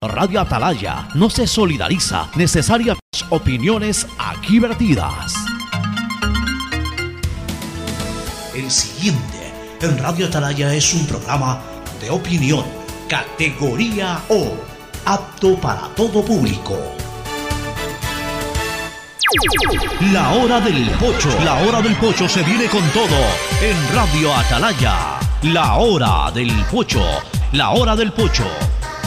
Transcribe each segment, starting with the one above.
Radio Atalaya no se solidariza necesarias opiniones aquí vertidas. El siguiente en Radio Atalaya es un programa de opinión, categoría O, apto para todo público. La hora del pocho, la hora del pocho se viene con todo en Radio Atalaya. La hora del pocho, la hora del pocho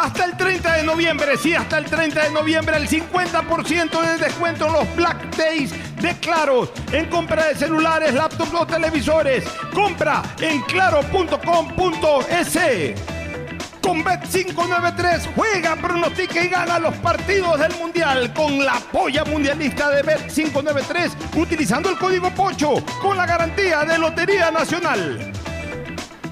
Hasta el 30 de noviembre, sí, hasta el 30 de noviembre, el 50% de descuento en los Black Days de Claro. En compra de celulares, laptops o televisores. Compra en claro.com.es. Con Bet593 juega, pronostica y gana los partidos del Mundial con la polla mundialista de Bet593 utilizando el código POCHO con la garantía de Lotería Nacional.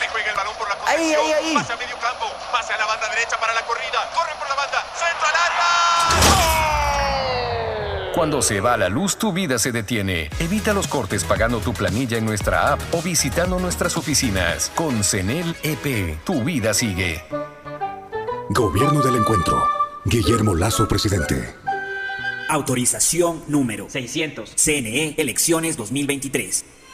Ahí juega el balón por la Ahí, ahí, ahí. Pase a medio campo. Pase a la banda derecha para la corrida. Corren por la banda. Centro al área. Cuando se va la luz, tu vida se detiene. Evita los cortes pagando tu planilla en nuestra app o visitando nuestras oficinas. Con CENEL EP, tu vida sigue. Gobierno del Encuentro. Guillermo Lazo, presidente. Autorización número 600. CNE, elecciones 2023.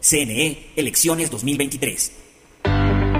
CNE, elecciones 2023.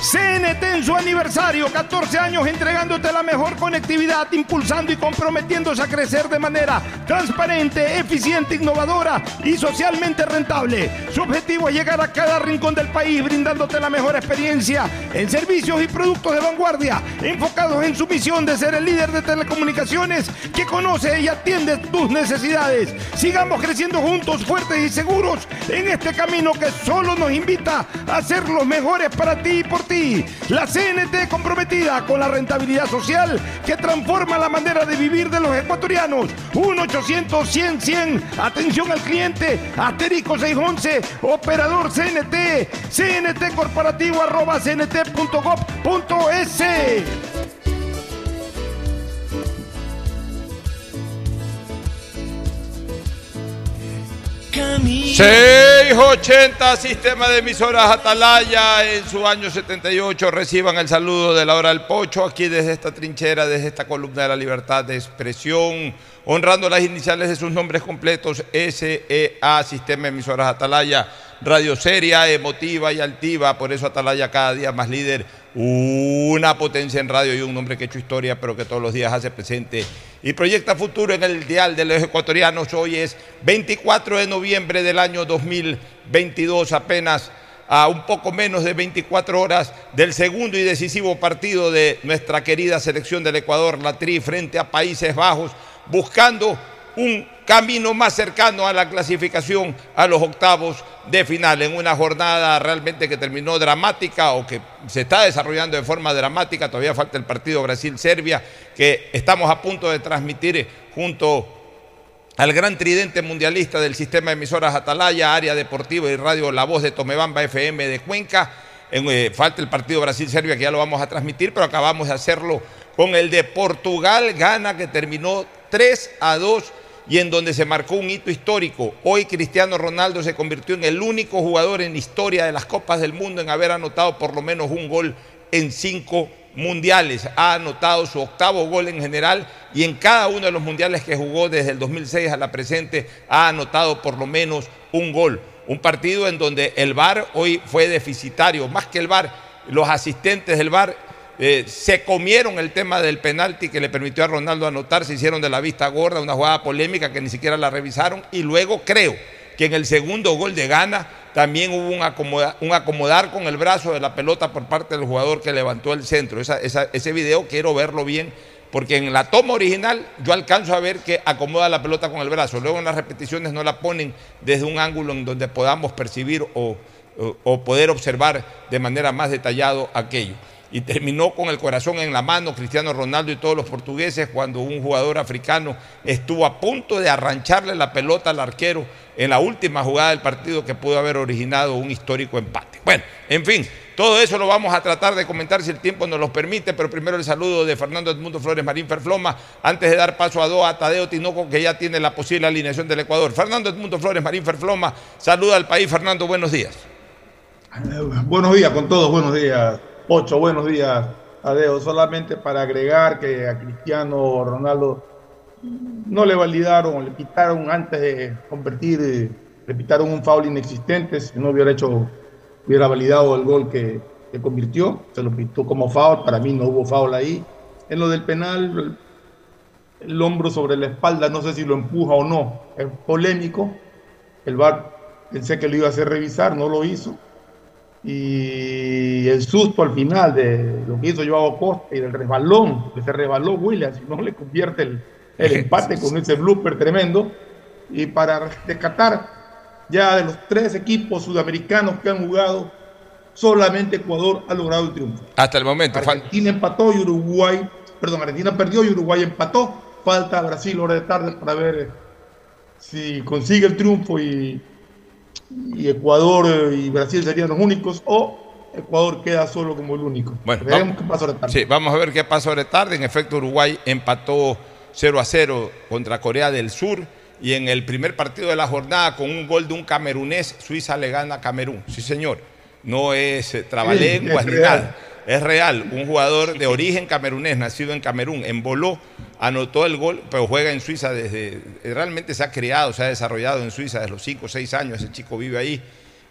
CNT en su aniversario, 14 años entregándote la mejor conectividad, impulsando y comprometiéndose a crecer de manera transparente, eficiente, innovadora y socialmente rentable. Su objetivo es llegar a cada rincón del país brindándote la mejor experiencia en servicios y productos de vanguardia, enfocados en su misión de ser el líder de telecomunicaciones que conoce y atiende tus necesidades. Sigamos creciendo juntos, fuertes y seguros en este camino que solo nos invita a ser los mejores para ti y por ti la CNT comprometida con la rentabilidad social que transforma la manera de vivir de los ecuatorianos. 1-800-100-100. Atención al cliente. Asterisco 611. Operador CNT. CNT corporativo arroba cnt.gov.es. 680 Sistema de Emisoras Atalaya en su año 78 reciban el saludo de la hora del pocho aquí desde esta trinchera, desde esta columna de la libertad de expresión, honrando las iniciales de sus nombres completos SEA Sistema de Emisoras Atalaya, radio seria, emotiva y altiva, por eso Atalaya cada día más líder una potencia en radio y un hombre que ha hecho historia, pero que todos los días hace presente y proyecta futuro en el dial de los ecuatorianos. Hoy es 24 de noviembre del año 2022, apenas a un poco menos de 24 horas del segundo y decisivo partido de nuestra querida selección del Ecuador, la TRI, frente a Países Bajos, buscando un camino más cercano a la clasificación a los octavos de final, en una jornada realmente que terminó dramática o que se está desarrollando de forma dramática, todavía falta el partido Brasil-Serbia, que estamos a punto de transmitir junto al gran tridente mundialista del sistema de emisoras Atalaya, área deportiva y radio La Voz de Tomebamba FM de Cuenca. Eh, falta el partido Brasil-Serbia que ya lo vamos a transmitir, pero acabamos de hacerlo con el de Portugal-Gana que terminó 3 a 2 y en donde se marcó un hito histórico. Hoy Cristiano Ronaldo se convirtió en el único jugador en la historia de las Copas del Mundo en haber anotado por lo menos un gol en cinco mundiales. Ha anotado su octavo gol en general y en cada uno de los mundiales que jugó desde el 2006 a la presente ha anotado por lo menos un gol. Un partido en donde el VAR hoy fue deficitario, más que el VAR, los asistentes del VAR eh, se comieron el tema del penalti que le permitió a Ronaldo anotar, se hicieron de la vista gorda, una jugada polémica que ni siquiera la revisaron y luego creo que en el segundo gol de Gana también hubo un, acomodar, con el brazo de la pelota por parte del jugador que levantó el centro. ese video quiero verlo bien porque en la toma original yo alcanzo a ver que acomoda la pelota con el brazo. Luego en las repeticiones no la ponen desde un ángulo en donde podamos percibir o, o poder observar de manera más detallada aquello y terminó con el corazón en la mano Cristiano Ronaldo y todos los portugueses cuando un jugador africano estuvo a punto de arrancharle la pelota al arquero en la última jugada del partido que pudo haber originado un histórico empate. Bueno, en fin, todo eso lo vamos a tratar de comentar si el tiempo nos lo permite, pero primero el saludo de Fernando Edmundo Flores Marín Ferfloma, antes de dar paso a Doa Tadeo Tinoco, que ya tiene la posible alineación del Ecuador. Fernando Edmundo Flores Marín Ferfloma, saluda al país. Fernando, buenos días. Buenos días con todos, buenos días. Ocho, buenos días, Adeo. Solamente para agregar que a Cristiano Ronaldo no le validaron, le pitaron antes de convertir, le pitaron un foul inexistente, si no hubiera hecho, hubiera validado el gol que, que convirtió, se lo pitó como foul, para mí no hubo foul ahí. En lo del penal, el, hombro sobre la espalda, no sé si lo empuja o no, es polémico. El VAR pensé que lo iba a hacer revisar, no lo hizo y el susto al final de lo que hizo Joao Costa y del resbalón, que se resbaló Williams, y no le convierte el, el empate con ese blooper tremendo. Y para rescatar ya de los tres equipos sudamericanos que han jugado, solamente Ecuador ha logrado el triunfo. Hasta el momento. Argentina empató y Uruguay perdón, Argentina perdió y Uruguay empató. Falta Brasil hora de tarde para ver eh, si consigue el triunfo y, y Ecuador y Brasil serían los únicos o Ecuador queda solo como el único. Bueno, Veremos vamos, qué pasa hora de tarde. sí, vamos a ver qué pasa ahora de tarde. En efecto, Uruguay empató 0 a 0 contra Corea del Sur. Y en el primer partido de la jornada, con un gol de un camerunés, Suiza le gana a Camerún. Sí, señor. No es eh, trabalenguas Sí, es ni real. nada. Es real. Un jugador de origen camerunés, nacido en Camerún, en Boló, anotó el gol, pero juega en Suiza desde. Realmente se ha criado, se ha desarrollado en Suiza desde los 5 o 6 años. Ese chico vive ahí.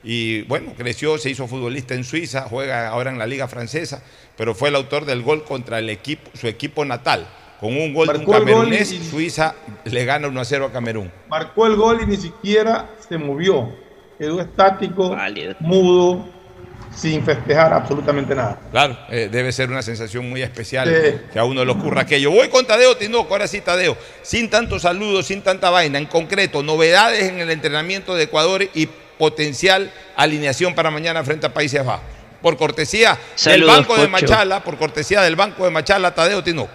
Y bueno, creció, se hizo futbolista en Suiza, juega ahora en la Liga Francesa, pero fue el autor del gol contra el equipo, su equipo natal. Con un gol de un camerunés, y- Suiza le gana 1 a 0 a Camerún. Marcó el gol y ni siquiera se movió. Quedó estático, Válido. mudo, sin festejar absolutamente nada. Claro, eh, debe ser una sensación muy especial Sí. que a uno le ocurra aquello. Voy con Tadeo Tinoco, ahora sí Tadeo, sin tantos saludos, sin tanta vaina, en concreto, novedades en el entrenamiento de Ecuador y potencial alineación para mañana frente a Países Bajos. Por cortesía Saludos, del Banco de. Machala, por cortesía del Banco de Machala, Tadeo Tinoco.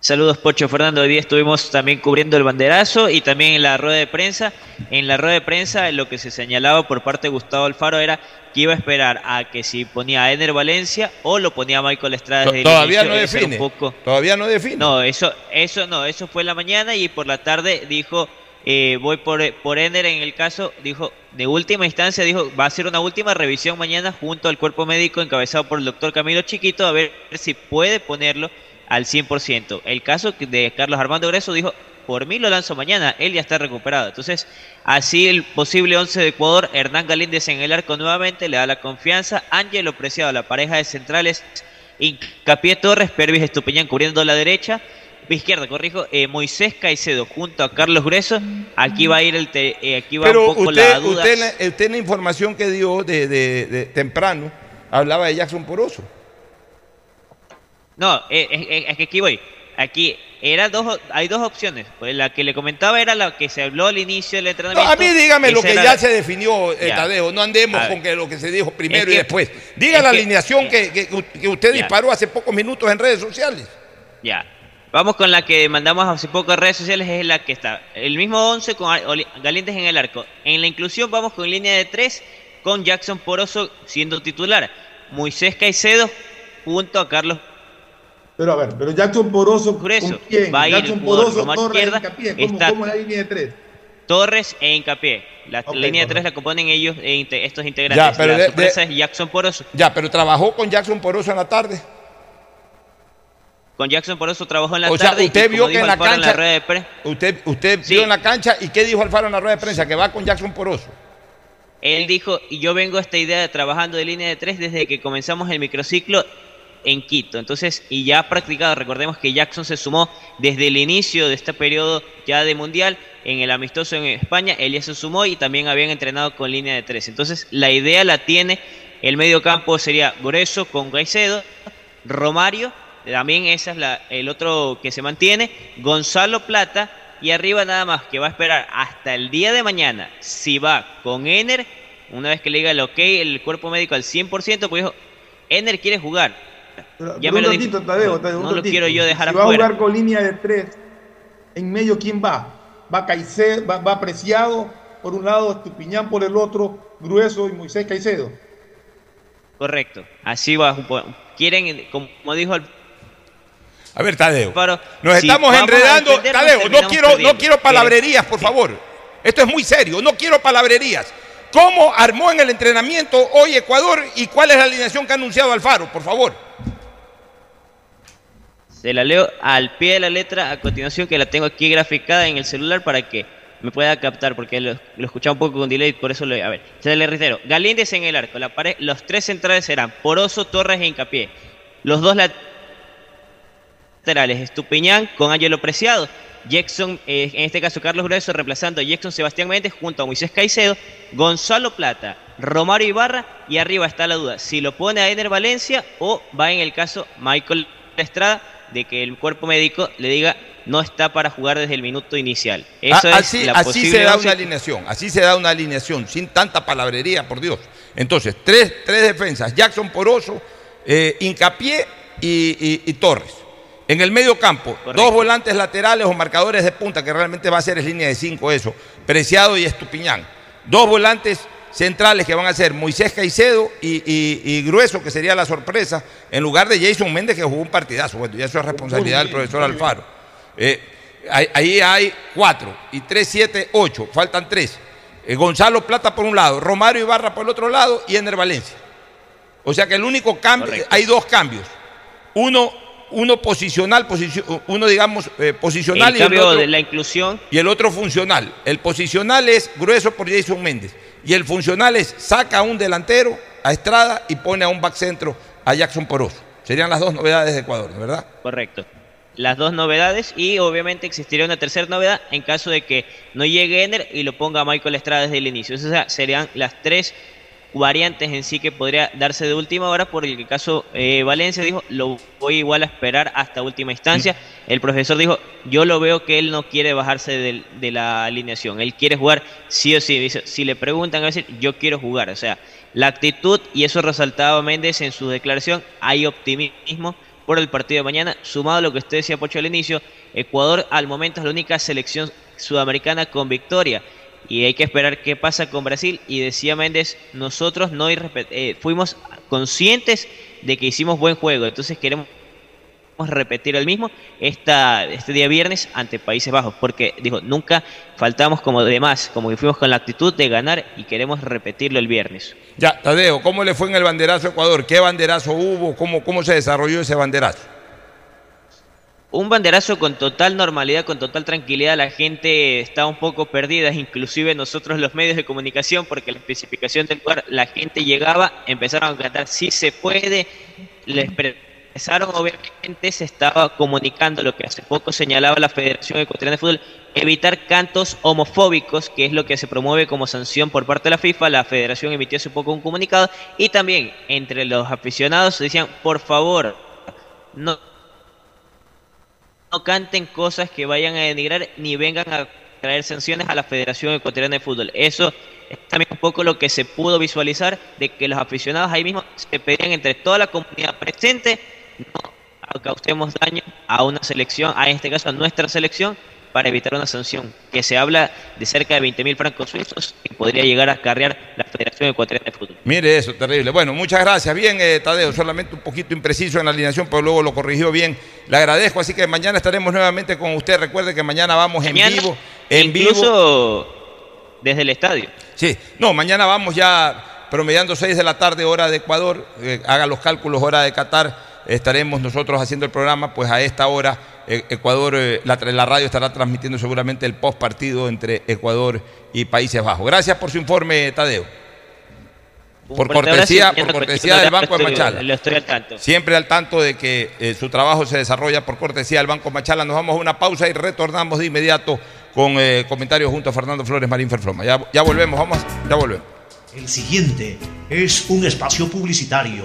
Saludos Pocho Fernando, hoy día estuvimos también cubriendo el banderazo y también en la rueda de prensa. En la rueda de prensa lo que se señalaba por parte de Gustavo Alfaro era que iba a esperar a que si ponía a Ener Valencia o lo ponía a Michael Estrada desde el Todavía inicio, no define. poco- Todavía no define. No, eso, eso no, eso fue en la mañana y por la tarde dijo, eh, voy por, por Ener en el caso, dijo, de última instancia, dijo, va a hacer una última revisión mañana junto al cuerpo médico encabezado por el doctor Camilo Chiquito a ver si puede ponerlo al 100%. El caso de Carlos Armando Greso dijo, por mí lo lanzo mañana, él ya está recuperado. Entonces, así el posible 11 de Ecuador, Hernán Galíndez en el arco nuevamente, le da la confianza, Ángelo Preciado, la pareja de centrales, Hincapié Torres, Pervis Estupiñán cubriendo la derecha, izquierda, corrijo, eh, Moisés Caicedo junto a Carlos Grueso, aquí va a ir el te- eh, aquí va Pero un poco usted, la duda. usted, la- usted la información que dio de, de- de temprano hablaba de Jackson Poroso. No, eh, es que aquí voy. Aquí era dos, hay dos opciones. Pues la que le comentaba era la que se habló al inicio del No, entrenamiento. a mí dígame lo que ya la- se definió, eh, Ya. Tadeo. No andemos A con que lo que se dijo primero Es y después. Diga la que- alineación que, que- usted Ya. disparó hace pocos minutos en redes sociales. Ya. Vamos con la que mandamos hace poco en redes sociales, es la que está. El mismo 11 con Galíndez en el arco. En la inclusión vamos con línea de 3 con Jackson Poroso siendo titular. Moisés Caicedo junto a Carlos Pero a ver, pero Jackson Poroso, Grueso. ¿con quién? Va a ir Jackson por Poroso, Torres, izquierda, Hincapié. ¿Cómo, está- cómo es la línea de tres? Torres e Hincapié. La línea de 3 correcto. la componen ellos, eh, estos integrantes. Ya, pero la de- sorpresa de- es Jackson Poroso. Ya, pero trabajó con Jackson Poroso en la tarde. Con Jackson Poroso trabajó en la O sea, tarde. y usted como vio que en la Alfaro cancha- rueda de pre- Usted, usted Sí. vio en la cancha y qué dijo Alfaro en la rueda de prensa, que va con Jackson Poroso. Él dijo, y yo vengo a esta idea de trabajando de línea de tres desde que comenzamos el microciclo en Quito. Entonces, y ya ha practicado, recordemos que Jackson se sumó desde el inicio de este periodo ya de mundial en el amistoso en España, él ya se sumó y también habían entrenado con línea de tres. Entonces, la idea la tiene, el medio campo sería Grueso con Caicedo, Romario, también esa es la, el otro que se mantiene, Gonzalo Plata, y arriba nada más que va a esperar hasta el día de mañana si va con Ener, una vez que le diga el ok, el cuerpo médico al 100%, pues dijo, Ener quiere jugar. Pero- Ya pero me un lo ratito, dijo. Tadeo, No, un no lo quiero yo dejar si va a jugar con línea de tres, en medio, ¿quién va? Va Caicedo, va, va Preciado, por un lado, Estupiñán por el otro, Grueso y Moisés Caicedo. Correcto, así va. Quieren, como dijo el A ver, Tadeo. Nos si estamos enredando. Tadeo, no quiero, no quiero palabrerías, por favor. Esto es muy serio, no quiero palabrerías. ¿Cómo armó en el entrenamiento hoy Ecuador y cuál es la alineación que ha anunciado Alfaro, por favor? Se la leo al pie de la letra a continuación, que la tengo aquí graficada en el celular para que me pueda captar, porque lo, lo escuchaba un poco con delay, por eso lo. A ver, se le reitero: Galíndez en el arco. La pared, los tres centrales serán Poroso, Torres e Hincapié. Los dos laterales, Estupiñán con Ángelo Preciado. Jackson, eh, en este caso Carlos Grueso, reemplazando a Jackson Sebastián Méndez junto a Moisés Caicedo, Gonzalo Plata, Romario Ibarra y arriba está la duda, si lo pone a Ener Valencia o va en el caso Michael Estrada de que el cuerpo médico le diga no está para jugar desde el minuto inicial. Eso A- es así la así se da una alineación, así se da una alineación, sin tanta palabrería, por Dios. Entonces, tres, tres defensas, Jackson Poroso, eh, Hincapié y, Torres. En el medio campo, dos volantes laterales o marcadores de punta, que realmente va a ser es línea de cinco eso, Preciado y Estupiñán. Dos volantes centrales que van a ser Moisés Caicedo y, Grueso, que sería la sorpresa, en lugar de Jason Méndez, que jugó un partidazo. Bueno, ya eso es responsabilidad del profesor Alfaro. Eh, ahí, hay cuatro, y tres, siete, ocho, faltan tres. Eh, Gonzalo Plata por un lado, Romario Ibarra por el otro lado y Ener Valencia. O sea que el único cambio, hay dos cambios. Uno, uno posicional, uno digamos eh, posicional el y cambio de la inclusión. Y el otro funcional. El posicional es grueso por Jason Méndez. Y el funcional es saca a un delantero, a Estrada, y pone a un back centro, a Jackson Poroso. Serían las dos novedades de Ecuador, ¿verdad? Correcto. Las dos novedades y obviamente existiría una tercera novedad en caso de que no llegue Ener y lo ponga Michael Estrada desde el inicio. Esas serían las tres variantes en sí que podría darse de última hora, por el caso eh, Valencia dijo, lo voy igual a esperar hasta última instancia. El profesor dijo, yo lo veo que él no quiere bajarse de, la alineación, él quiere jugar sí o sí. Dice, si le preguntan, a decir, yo quiero jugar. O sea, la actitud, y eso resaltaba Méndez en su declaración, hay optimismo por el partido de mañana, sumado a lo que usted decía, Pocho, al inicio, Ecuador al momento es la única selección sudamericana con victoria y hay que esperar qué pasa con Brasil. Y decía Méndez, nosotros no eh, fuimos conscientes de que hicimos buen juego, entonces queremos repetir el mismo esta, este día viernes ante Países Bajos, porque dijo, nunca faltamos como demás, como que fuimos con la actitud de ganar y queremos repetirlo el viernes. Ya, Tadeo, ¿cómo le fue en el banderazo Ecuador? ¿Qué banderazo hubo? ¿Cómo, cómo se desarrolló ese banderazo? Un banderazo con total normalidad, con total tranquilidad. La gente está un poco perdida, inclusive nosotros los medios de comunicación, porque la especificación del lugar, la gente llegaba, empezaron a cantar si se puede, les expresaron, obviamente se estaba comunicando lo que hace poco señalaba la Federación Ecuatoriana de Fútbol, evitar cantos homofóbicos, que es lo que se promueve como sanción por parte de la FIFA. La federación emitió hace poco un comunicado y también entre los aficionados decían, por favor, no no canten cosas que vayan a denigrar ni vengan a traer sanciones a la Federación Ecuatoriana de Fútbol. Eso es también un poco lo que se pudo visualizar de que los aficionados ahí mismo se pedían entre toda la comunidad presente no causemos daño a una selección, a este caso a nuestra selección, para evitar una sanción, que se habla de cerca de 20 mil francos suizos que podría llegar a carrear la Federación Ecuatoriana de Fútbol. Mire eso, terrible. Bueno, muchas gracias. Bien, eh, Tadeo, solamente un poquito impreciso en la alineación, pero luego lo corrigió bien. Le agradezco, así que mañana estaremos nuevamente con usted. Recuerde que mañana vamos en vivo. En incluso desde el estadio. Sí, no, mañana vamos ya promediando 6 de la tarde, hora de Ecuador. Eh, haga los cálculos, hora de Qatar. Estaremos nosotros haciendo el programa, pues a esta hora e, Ecuador, eh, la, radio estará transmitiendo seguramente el post partido entre Ecuador y Países Bajos. Gracias por su informe, Tadeo. Por cortesía, por cortesía del Banco de Machala. Siempre al tanto de que eh, su trabajo se desarrolla por cortesía del Banco Machala. Nos vamos a una pausa y retornamos de inmediato con eh, comentarios junto a Fernando Flores Marín Ferfloma. Ya, ya volvemos, vamos, ya volvemos. El siguiente es un espacio publicitario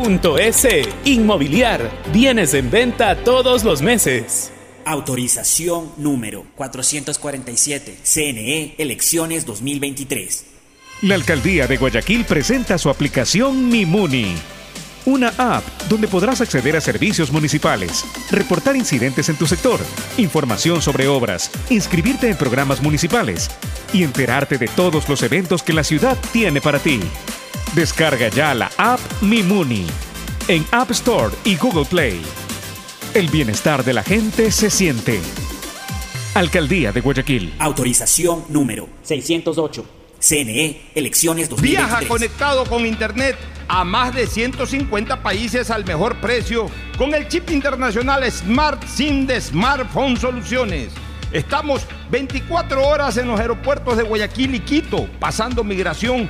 S. Inmobiliar. Bienes en venta todos los meses. Autorización número 447. CNE Elecciones 2023. La Alcaldía de Guayaquil presenta su aplicación Mimuni. Una app donde podrás acceder a servicios municipales, reportar incidentes en tu sector, información sobre obras, inscribirte en programas municipales y enterarte de todos los eventos que la ciudad tiene para ti. Descarga ya la app Mimuni en App Store y Google Play. El bienestar de la gente se siente. Alcaldía de Guayaquil. Autorización número 608. CNE, elecciones 2023. Viaja conectado con Internet a más de 150 países al mejor precio con el chip internacional Smart SIM de Smartphone Soluciones. Estamos 24 horas en los aeropuertos de Guayaquil y Quito, pasando migración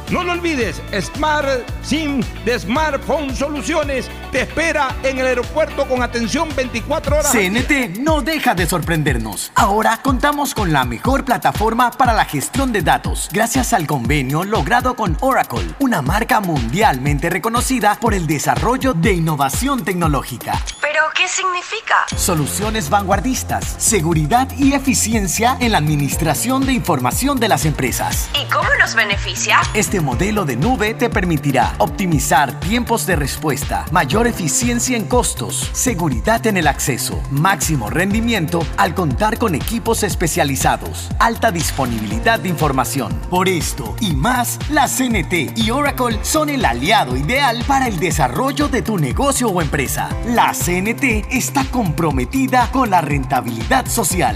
No lo olvides, Smart SIM de Smartphone Soluciones te espera en el aeropuerto con atención 24 horas. CNT no deja de sorprendernos. Ahora contamos con la mejor plataforma para la gestión de datos, gracias al convenio logrado con Oracle, una marca mundialmente reconocida por el desarrollo de innovación tecnológica. ¿Pero qué significa? Soluciones vanguardistas, seguridad y eficiencia en la administración de información de las empresas. ¿Y cómo nos beneficia? Este modelo de nube te permitirá optimizar tiempos de respuesta, mayor eficiencia en costos, seguridad en el acceso, máximo rendimiento al contar con equipos especializados, alta disponibilidad de información. Por esto y más, la CNT y Oracle son el aliado ideal para el desarrollo de tu negocio o empresa. La CNT está comprometida con la rentabilidad social.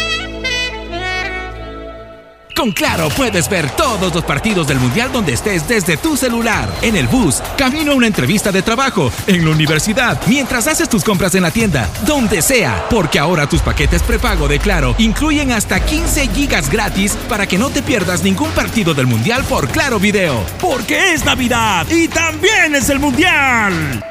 Con Claro puedes ver todos los partidos del Mundial donde estés desde tu celular, en el bus, camino a una entrevista de trabajo, en la universidad, mientras haces tus compras en la tienda, donde sea, porque ahora tus paquetes prepago de Claro incluyen hasta 15 gigas gratis para que no te pierdas ningún partido del Mundial por Claro Video. Porque es Navidad y también es el Mundial.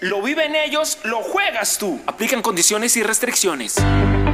Lo viven ellos, lo juegas tú. Aplican condiciones y restricciones.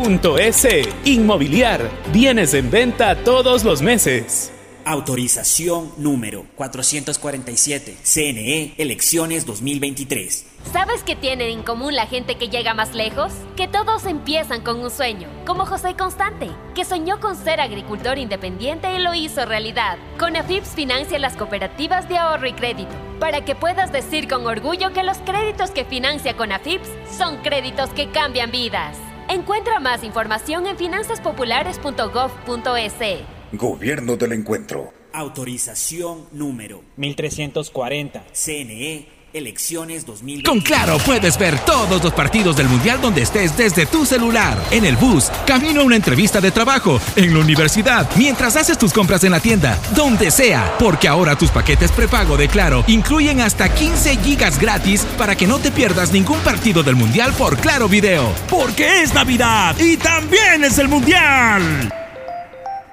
www.inmobiliariapublica.es. Inmobiliar, bienes en venta todos los meses. Autorización número 447. CNE, elecciones 2023. ¿Sabes qué tienen en común la gente que llega más lejos? Que todos empiezan con un sueño, como José Constante, que soñó con ser agricultor independiente y lo hizo realidad. Con AFIPS financia las cooperativas de ahorro y crédito, para que puedas decir con orgullo que los créditos que financia con AFIPS son créditos que cambian vidas. Encuentra más información en finanzaspopulares.gov.es. Gobierno del Encuentro. Autorización número 1340. CNE, elecciones 2023. Con Claro puedes ver todos los partidos del Mundial donde estés desde tu celular, en el bus, camino a una entrevista de trabajo, en la universidad, mientras haces tus compras en la tienda, donde sea, porque ahora tus paquetes prepago de Claro incluyen hasta 15 gigas gratis para que no te pierdas ningún partido del Mundial por Claro Video. Porque es Navidad y también es el Mundial.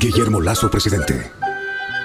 Guillermo Lazo, presidente.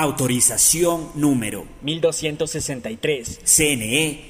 Autorización número 1263. CNE,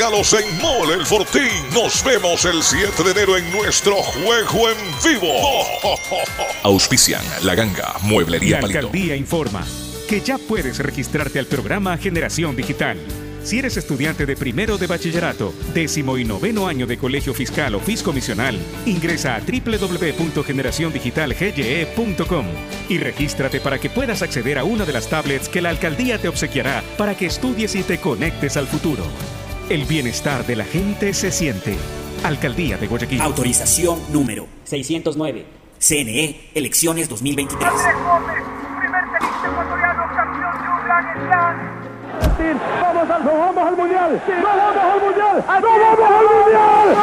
en Mole el Fortín. Nos vemos el 7 de enero en nuestro juego en vivo. Auspician La Ganga, Mueblería La Palito. alcaldía informa que ya puedes registrarte al programa Generación Digital. Si eres estudiante de primero de bachillerato, décimo y noveno año de colegio fiscal o fiscomisional, ingresa a www.generaciondigitalgye.com y regístrate para que puedas acceder a una de las tablets que la alcaldía te obsequiará para que estudies y te conectes al futuro. El bienestar de la gente se siente. Alcaldía de Guayaquil. Autorización número 609. CNE, elecciones 2023. Vamos al, vamos al mundial. No vamos al mundial. No vamos al mundial.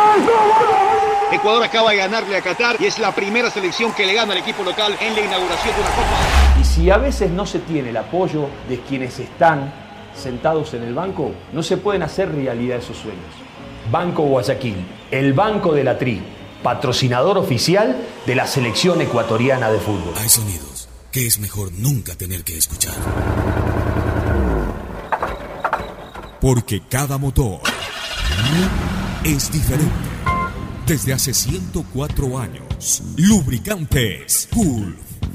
Ecuador acaba de ganarle a Qatar y es la primera selección que le gana al equipo local en la inauguración de una Copa. Y si a veces no se tiene el apoyo de quienes están sentados en el banco, no se pueden hacer realidad esos sueños. Banco Guayaquil, el banco de la tri, patrocinador oficial de la selección ecuatoriana de fútbol. Hay sonidos que es mejor nunca tener que escuchar. Porque cada motor es diferente. Desde hace 104 años, Lubricantes Cool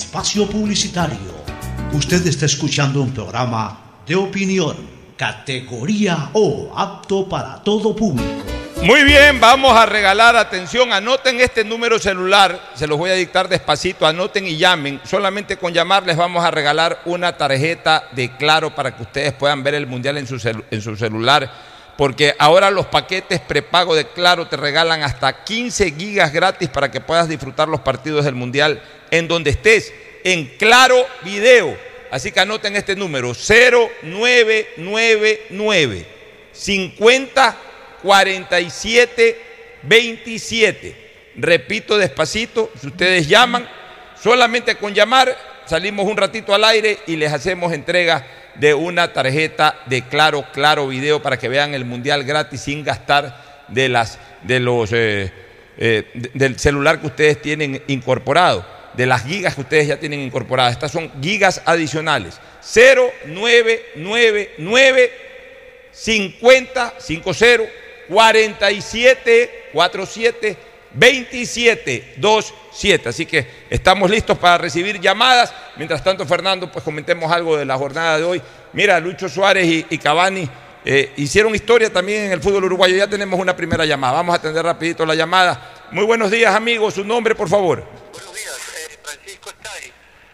espacio publicitario. Usted está escuchando un programa de opinión, categoría O, apto para todo público. Muy bien, vamos a regalar, atención, anoten este número celular, se los voy a dictar despacito, anoten y llamen. Solamente con llamar les vamos a regalar una tarjeta de Claro para que ustedes puedan ver el Mundial en su, en su celular, porque ahora los paquetes prepago de Claro te regalan hasta 15 gigas gratis para que puedas disfrutar los partidos del Mundial en donde estés, en Claro Video. Así que anoten este número, 0999 50 47 27. Repito despacito, si ustedes llaman, solamente con llamar salimos un ratito al aire y les hacemos entrega de una tarjeta de Claro, Claro Video para que vean el Mundial gratis sin gastar de, las, de los, eh, eh, de- del celular que ustedes tienen incorporado, de las gigas que ustedes ya tienen incorporadas. Estas son gigas adicionales. 0999 50 50 47 47 27 27. Así que estamos listos para recibir llamadas. Mientras tanto, Fernando, pues comentemos algo de la jornada de hoy. Mira, Lucho Suárez y, y Cavani eh, hicieron historia también en el fútbol uruguayo. Ya tenemos una primera llamada. Vamos a atender rapidito la llamada. Muy buenos días, amigos. Su nombre, por favor.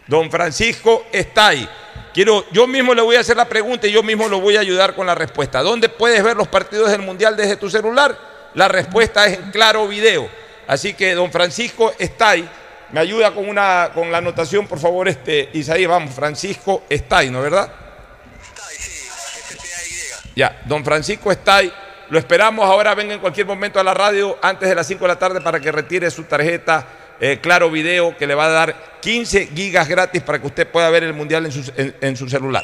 Don Francisco está ahí. Quiero, yo mismo le voy a hacer la pregunta y yo mismo lo voy a ayudar con la respuesta. ¿Dónde puedes ver los partidos del Mundial desde tu celular? La respuesta es en Claro Video. Así que don Francisco está ahí. Me ayuda con, una, con la anotación, por favor, este, Isaías. Vamos, Francisco está ahí, ¿no es verdad? Ya, don Francisco está ahí. Lo esperamos ahora, venga en cualquier momento a la radio antes de las 5 de la tarde para que retire su tarjeta eh, Claro Video que le va a dar 15 gigas gratis para que usted pueda ver el Mundial en su, en- en su celular.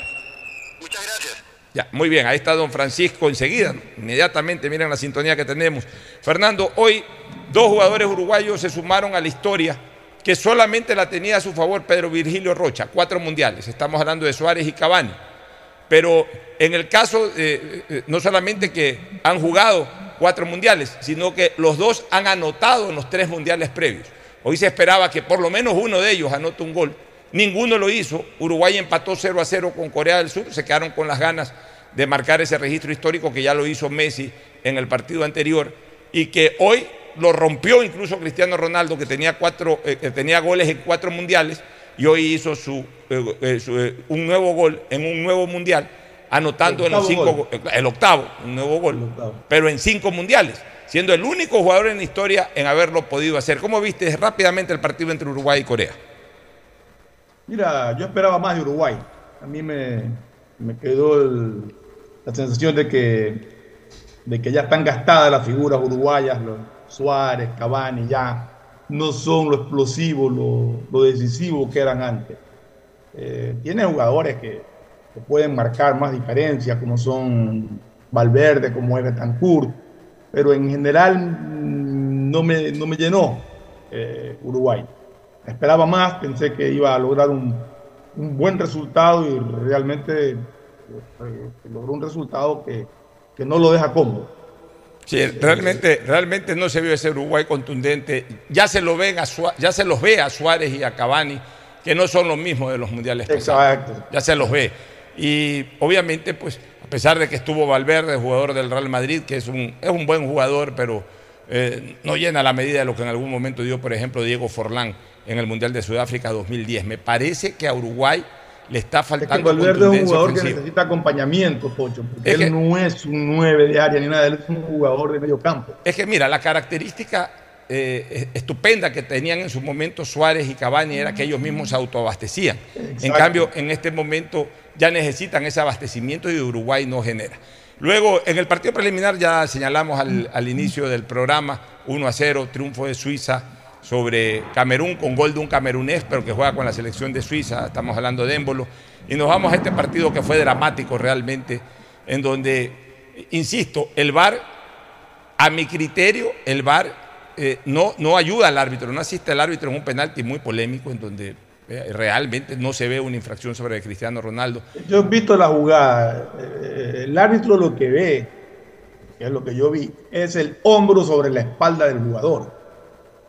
Muchas gracias. Ya, muy bien, ahí está don Francisco enseguida, inmediatamente, miren la sintonía que tenemos. Fernando, hoy dos jugadores uruguayos se sumaron a la historia que solamente la tenía a su favor Pedro Virgilio Rocha, cuatro mundiales, estamos hablando de Suárez y Cavani. Pero en el caso, eh, no solamente que han jugado cuatro mundiales, sino que los dos han anotado en los tres mundiales previos. Hoy se esperaba que por lo menos uno de ellos anote un gol. Ninguno lo hizo. Uruguay empató 0 a 0 con Corea del Sur. Se quedaron con las ganas de marcar ese registro histórico que ya lo hizo Messi en el partido anterior y que hoy lo rompió incluso Cristiano Ronaldo, que tenía, cuatro, eh, que tenía goles en cuatro mundiales y hoy hizo su, eh, eh, su, eh, un nuevo gol en un nuevo mundial, anotando en los cinco, gol. go- el octavo, un nuevo gol, pero en cinco mundiales, siendo el único jugador en la historia en haberlo podido hacer. ¿Cómo viste rápidamente el partido entre Uruguay y Corea? Mira, yo esperaba más de Uruguay. A mí me, me quedó la sensación de que, de que ya están gastadas las figuras uruguayas, los Suárez, Cavani, ya no son lo explosivo, lo, lo decisivo que eran antes. Eh, tiene jugadores que, que pueden marcar más diferencias, como son Valverde, como es Betancourt, pero en general mm, no me, no me llenó eh, Uruguay. Esperaba más, pensé que iba a lograr un, un buen resultado y realmente eh, logró un resultado que, que no lo deja cómodo. Sí, realmente, realmente no se vio ese Uruguay contundente. Ya se lo ven a ya se los ve a Suárez y a Cavani, que no son los mismos de los mundiales pasados. Ya se los ve. Y obviamente, pues, a pesar de que estuvo Valverde, jugador del Real Madrid, que es un, es un buen jugador, pero eh, no llena la medida de lo que en algún momento dio, por ejemplo, Diego Forlán en el Mundial de Sudáfrica 2010. Me parece que a Uruguay le está Es que faltando Valverde es un jugador que necesita acompañamiento, Pocho, porque Es él que- no es un 9 de área ni nada, él es un jugador de medio campo. Es que mira, la característica eh, estupenda que tenían en su momento Suárez y Cavani era que ellos mismos se autoabastecían. En cambio, en este momento ya necesitan ese abastecimiento y Uruguay no genera. Luego, en el partido preliminar ya señalamos al, inicio del programa 1 a 0, triunfo de Suiza sobre Camerún con gol de un camerunés, pero que juega con la selección de Suiza, estamos hablando de Émbolo, y nos vamos a este partido que fue dramático realmente, en donde, insisto, el VAR a mi criterio, el VAR eh, no, no ayuda al árbitro, no asiste al árbitro en un penalti muy polémico en donde eh, realmente no se ve una infracción sobre Cristiano Ronaldo. Yo he visto la jugada, eh, el árbitro lo que ve, que es lo que yo vi, es el hombro sobre la espalda del jugador.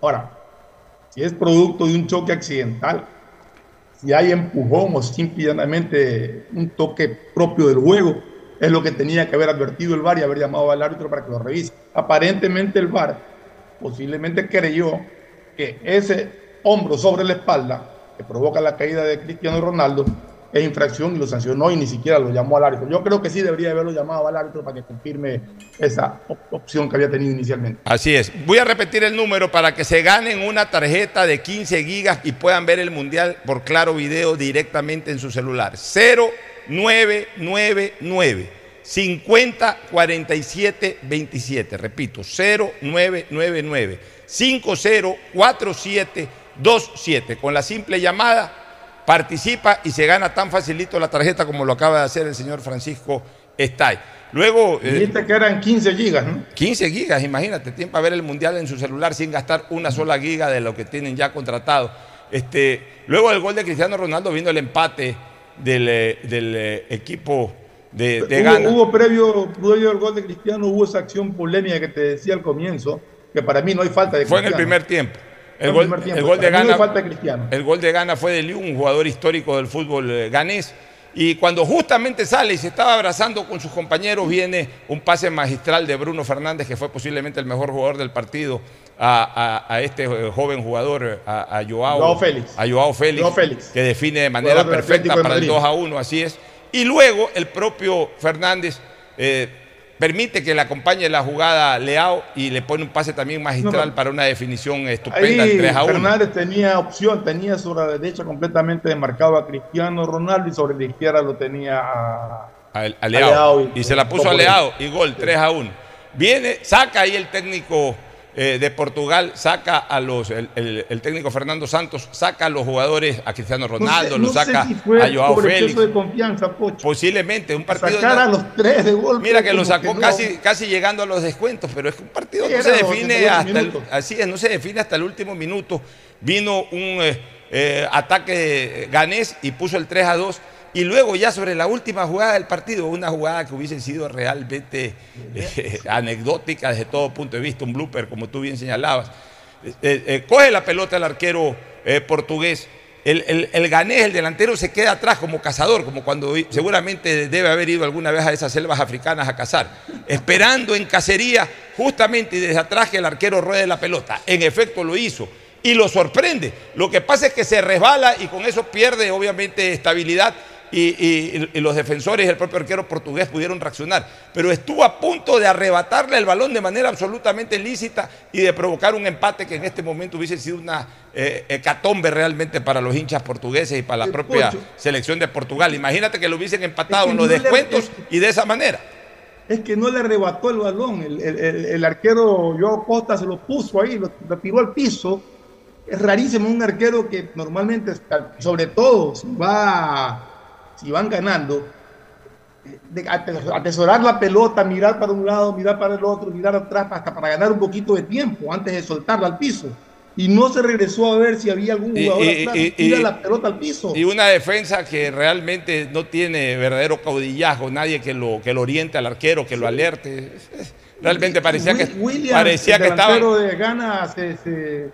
Ahora, si es producto de un choque accidental, si hay empujón o simplemente un toque propio del juego, es lo que tenía que haber advertido el VAR y haber llamado al árbitro para que lo revise. Aparentemente el VAR posiblemente creyó que ese hombro sobre la espalda que provoca la caída de Cristiano Ronaldo es infracción y lo sancionó y ni siquiera lo llamó al árbitro. Yo creo que sí debería haberlo llamado al árbitro para que confirme esa op- opción que había tenido inicialmente. Así es. Voy a repetir el número para que se ganen una tarjeta de 15 gigas y puedan ver el mundial por claro video directamente en su celular. 0999 50 47 27. Repito, 0999 50 47 27. Con la simple llamada participa y se gana tan facilito la tarjeta como lo acaba de hacer el señor Francisco Estay. Luego... eh, Dijiste que eran 15 gigas, ¿no? 15 gigas, imagínate, tiene para ver el mundial en su celular sin gastar una sola giga de lo que tienen ya contratado. Este, luego del gol de Cristiano Ronaldo vino el empate del, eh, del, eh, equipo de, de hubo, Ghana. hubo previo, previo al gol de Cristiano, hubo esa acción polémica que te decía al comienzo, que para mí no hay falta de Fue en el primer tiempo. El gol, el gol de Cristiano. el gol de Ghana fue de Liu, un jugador histórico del fútbol eh, ganés. Y cuando justamente sale y se estaba abrazando con sus compañeros, viene un pase magistral de Bruno Fernández, que fue posiblemente el mejor jugador del partido, a, a- a este eh, joven jugador, a, a Joao, Joao Félix. a Joao Félix, Joao Félix. que define de manera perfecta para el Madrid. 2 a 1, así es. Y luego el propio Fernández eh, permite que le acompañe la jugada Leao y le pone un pase también magistral No, para una definición estupenda, Ahí 3 a 1. Fernández tenía opción, tenía sobre la derecha completamente desmarcado a Cristiano Ronaldo y sobre la izquierda lo tenía a, a, a a Leao. Leao y, se la puso a Leao y gol 3 a 1. Viene, saca ahí el técnico eh, de Portugal, saca a los, el, el- el técnico Fernando Santos, saca a los jugadores, a Cristiano Ronaldo, no lo no saca sé si fue a Joao Félix. exceso de confianza, Pocho. Posiblemente, un partido. Sacar a los tres de golpe. Mira que lo sacó no. casi, casi llegando a los descuentos, pero es que un partido Sí, no se define 88 hasta el, así es, no se define hasta el último minuto. Vino un eh, eh, ataque ganés y puso el 3 a 2. Y luego ya sobre la última jugada del partido, una jugada que hubiese sido realmente eh, anecdótica desde todo punto de vista, un blooper, como tú bien señalabas. Eh, eh, coge la pelota el arquero eh, portugués. El, el, el ganés, el delantero, se queda atrás como cazador, como cuando seguramente debe haber ido alguna vez a esas selvas africanas a cazar, esperando en cacería justamente y desde atrás que el arquero ruede la pelota. En efecto lo hizo y lo sorprende. Lo que pasa es que se resbala y con eso pierde obviamente estabilidad y, y- y los defensores y el propio arquero portugués pudieron reaccionar. Pero estuvo a punto de arrebatarle el balón de manera absolutamente lícita y de provocar un empate que en este momento hubiese sido una eh, hecatombe realmente para los hinchas portugueses y para la propia Pocho. selección de Portugal. Imagínate que lo hubiesen empatado Es que en los no le- descuentos y de esa manera. Es que no le arrebató el balón. El, el- el- el arquero Joao Costa se lo puso ahí, lo, lo tiró al piso. Es rarísimo un arquero que normalmente, sobre todo va, si van ganando, de ate- atesorar la pelota, mirar para un lado, mirar para el otro, mirar atrás, hasta para ganar un poquito de tiempo antes de soltarla al piso. Y no se regresó a ver si había algún jugador y- atrás y- tira y- la pelota al piso. Y una defensa que realmente no tiene verdadero caudillazgo, nadie que lo, que lo oriente al arquero, que lo alerte. Realmente parecía que, Wi- Williams, parecía el que delantero de Ghana se, se,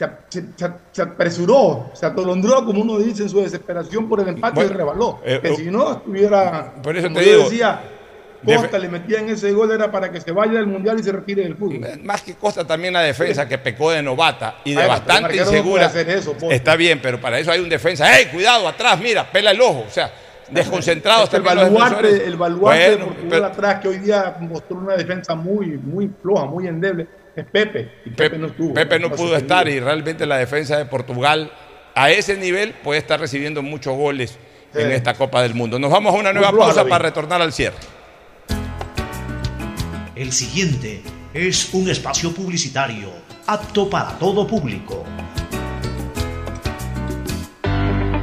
se, se- se- se apresuró, se atolondró, como uno dice, en su desesperación por el empate Bueno, y rebaló. eh, que eh, si no estuviera, por eso como te yo digo, decía, Costa le metía en ese gol era para que se vaya del mundial y se retire del fútbol. Más que Costa también la defensa que pecó de novata y de Ay, bastante no insegura. hacer eso. Está bien, pero para eso hay un defensa. ¡Ey, cuidado, atrás, mira, pela el ojo! O sea, desconcentrados Este, el baluarte, el baluarte Bueno, de Portugal pero- atrás, que hoy día mostró una defensa muy, muy floja, muy endeble, es Pepe. Y Pepe, no estuvo. Pepe no pudo estar y realmente la defensa de Portugal a ese nivel puede estar recibiendo muchos goles en esta Copa del Mundo. Nos vamos a una nueva pausa para retornar al cierre. El siguiente es un espacio publicitario apto para todo público.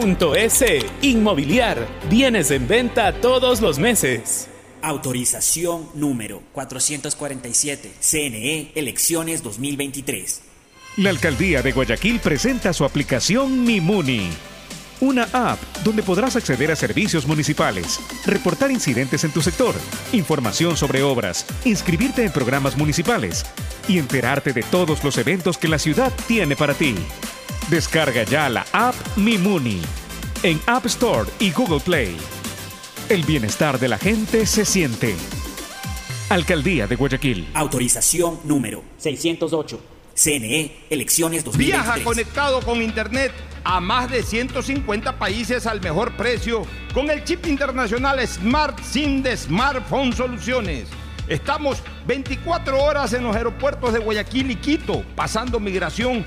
www.inmobiliariapublica.es. Inmobiliar, bienes en venta todos los meses. Autorización número 447. CNE Elecciones 2023. La alcaldía de Guayaquil presenta su aplicación Mimuni. Una app donde podrás acceder a servicios municipales, reportar incidentes en tu sector, información sobre obras, inscribirte en programas municipales y enterarte de todos los eventos que la ciudad tiene para ti. Descarga ya la app Mimuni en App Store y Google Play. El bienestar de la gente se siente. Alcaldía de Guayaquil. Autorización número 608. CNE Elecciones 2023. Viaja conectado con Internet a más de 150 países al mejor precio con el chip internacional Smart SIM de Smartphone Soluciones. Estamos 24 horas en los aeropuertos de Guayaquil y Quito, pasando migración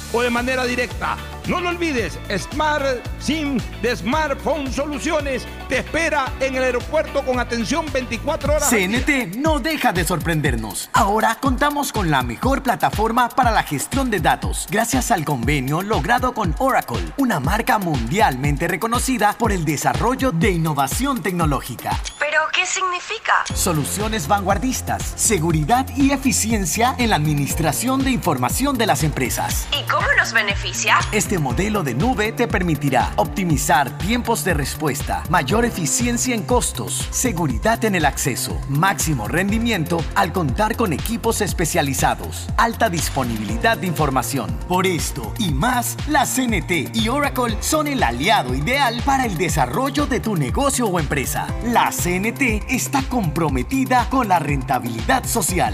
o de manera directa. No lo olvides, Smart SIM de Smartphone Soluciones te espera en el aeropuerto con atención 24 horas. CNT no deja de sorprendernos. Ahora contamos con la mejor plataforma para la gestión de datos, gracias al convenio logrado con Oracle, una marca mundialmente reconocida por el desarrollo de innovación tecnológica. ¿Pero qué significa? Soluciones vanguardistas, seguridad y eficiencia en la administración de información de las empresas. ¿Y cómo nos beneficia? Este modelo de nube te permitirá optimizar tiempos de respuesta, mayor eficiencia en costos, seguridad en el acceso, máximo rendimiento al contar con equipos especializados, alta disponibilidad de información. Por esto y más, la CNT y Oracle son el aliado ideal para el desarrollo de tu negocio o empresa. La CNT está comprometida con la rentabilidad social.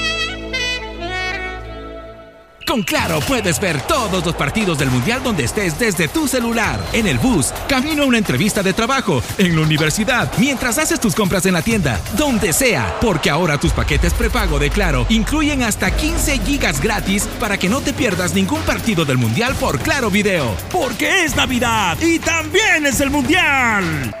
Con Claro puedes ver todos los partidos del Mundial donde estés desde tu celular, en el bus, camino a una entrevista de trabajo, en la universidad, mientras haces tus compras en la tienda, donde sea, porque ahora tus paquetes prepago de Claro incluyen hasta 15 gigas gratis para que no te pierdas ningún partido del Mundial por Claro Video. Porque es Navidad y también es el Mundial.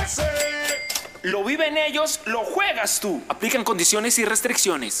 593.es Lo viven ellos, lo juegas tú. Aplican condiciones y restricciones.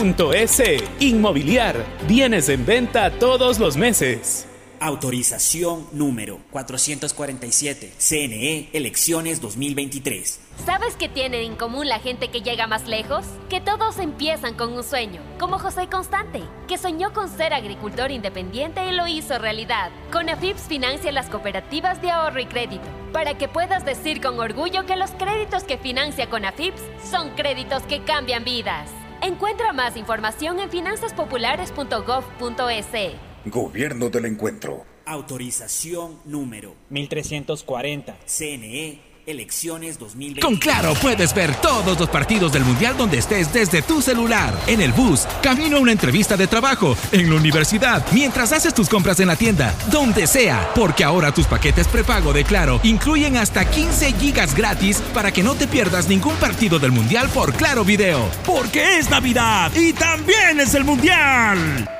www.inmobiliariapublica.es. Inmobiliar, bienes en venta todos los meses. Autorización número 447. CNE Elecciones 2023. ¿Sabes qué tienen en común la gente que llega más lejos? Que todos empiezan con un sueño, como José Constante, que soñó con ser agricultor independiente y lo hizo realidad. Conafips financia las cooperativas de ahorro y crédito, para que puedas decir con orgullo que los créditos que financia Conafips son créditos que cambian vidas. Encuentra más información en finanzaspopulares.gov.es. Gobierno del Encuentro. Autorización número 1340. CNE Elecciones 2020. Con Claro puedes ver todos los partidos del Mundial donde estés desde tu celular, en el bus, camino a una entrevista de trabajo, en la universidad, mientras haces tus compras en la tienda, donde sea, porque ahora tus paquetes prepago de Claro incluyen hasta 15 gigas gratis para que no te pierdas ningún partido del Mundial por Claro Video. Porque es Navidad y también es el Mundial.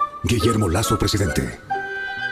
Guillermo Lazo, presidente.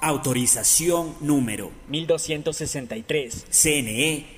Autorización número 1263. CNE,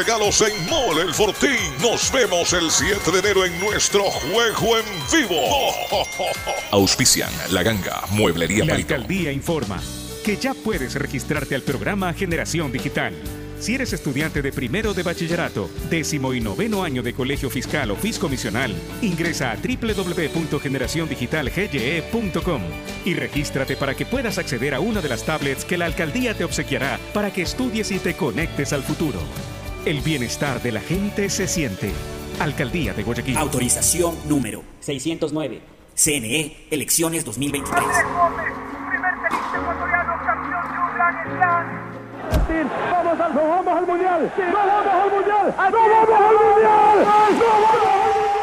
regalos en Mole el Fortín. Nos vemos el 7 de enero en nuestro juego en vivo. Auspician La Ganga, Mueblería La alcaldía informa que ya puedes registrarte al programa Generación Digital. Si eres estudiante de primero de bachillerato, décimo y noveno año de colegio fiscal o fiscomisional, ingresa a www.generaciondigitalgye.com y regístrate para que puedas acceder a una de las tablets que la alcaldía te obsequiará para que estudies y te conectes al futuro. El bienestar de la gente se siente. Alcaldía de Guayaquil. Autorización número 609. CNE, elecciones 2023. Vamos al, vamos al mundial. No vamos al mundial. No vamos al mundial.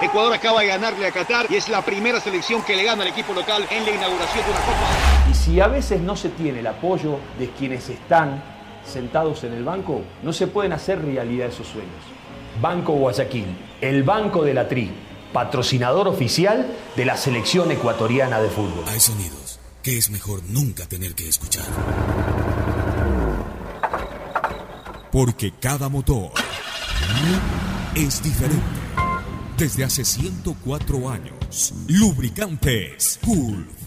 No Ecuador acaba de ganarle a Qatar y es la primera selección que le gana al equipo local en la inauguración de una Copa. Y si a veces no se tiene el apoyo de quienes están sentados en el banco, no se pueden hacer realidad esos sueños. Banco Guayaquil, el banco de la Tri, patrocinador oficial de la selección ecuatoriana de fútbol. Hay sonidos que es mejor nunca tener que escuchar. Porque cada motor es diferente. Desde hace 104 años, Lubricantes Gulf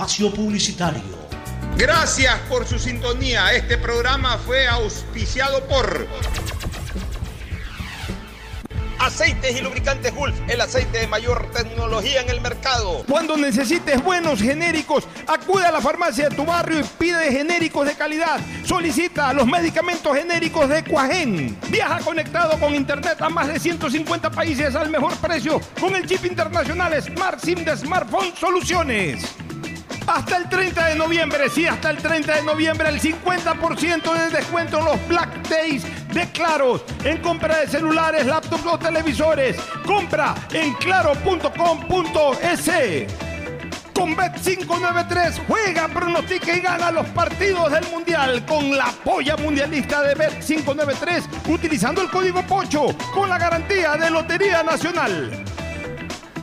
espacio publicitario. Gracias por su sintonía. Este programa fue auspiciado por Aceites y lubricantes Gulf, el aceite de mayor tecnología en el mercado. Cuando necesites buenos genéricos, acude a la farmacia de tu barrio y pide genéricos de calidad. Solicita los medicamentos genéricos de Cuajén. Viaja conectado con internet a más de 150 países al mejor precio con el chip internacional Smart SIM de Smartphone Soluciones. Hasta el 30 de noviembre, sí, hasta el 30 de noviembre, el 50% de descuento en los Black Days de Claros. En compra de celulares, laptops o televisores. Compra en claro.com.es. Con Bet593 juega, pronostica y gana los partidos del Mundial con la polla mundialista de Bet593 utilizando el código POCHO con la garantía de Lotería Nacional.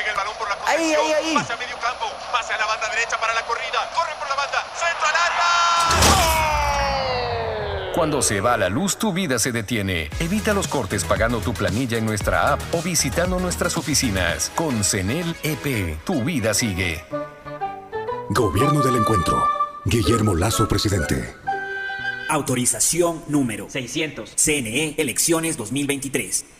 Ahí juega el balón por la Ahí, ahí, ahí. Pase a medio campo. Pase a la banda derecha para la corrida. Corre por la banda. Centro al área. Cuando se va la luz, tu vida se detiene. Evita los cortes pagando tu planilla en nuestra app o visitando nuestras oficinas. Con CENEL EP, tu vida sigue. Gobierno del Encuentro. Guillermo Lazo, presidente. Autorización número 600. CNE, elecciones 2023.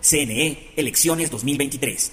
CNE, elecciones 2023.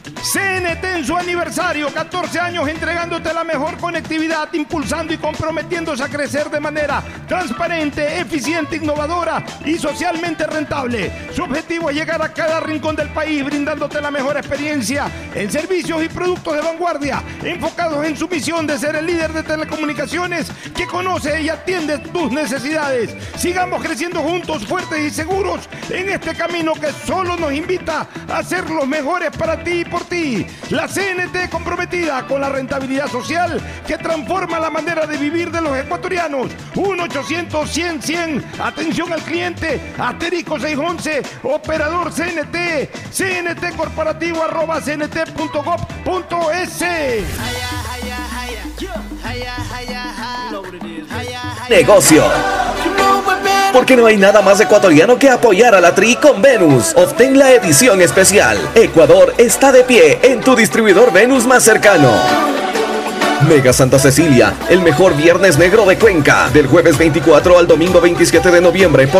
CNT en su aniversario, 14 años entregándote la mejor conectividad, impulsando y comprometiéndose a crecer de manera transparente, eficiente, innovadora y socialmente rentable. Su objetivo es llegar a cada rincón del país brindándote la mejor experiencia en servicios y productos de vanguardia, enfocado enfocados en su misión de ser el líder de telecomunicaciones que conoce y atiende tus necesidades. Sigamos creciendo juntos, fuertes y seguros en este camino que solo nos invita a ser los mejores para ti y por ti. La CNT comprometida con la rentabilidad social que transforma la manera de vivir de los ecuatorianos. 1-800-100-100. Atención al cliente. Asterisco 611. Operador CNT. CNT corporativo arroba cnt.gov.es. Negocio. Porque no hay nada más ecuatoriano que apoyar a la Tri con Venus. Obtén la edición especial. Ecuador está de pie en tu distribuidor Venus más cercano. Mega Santa Cecilia, el mejor viernes negro de Cuenca, del jueves 24 al domingo 27 de noviembre por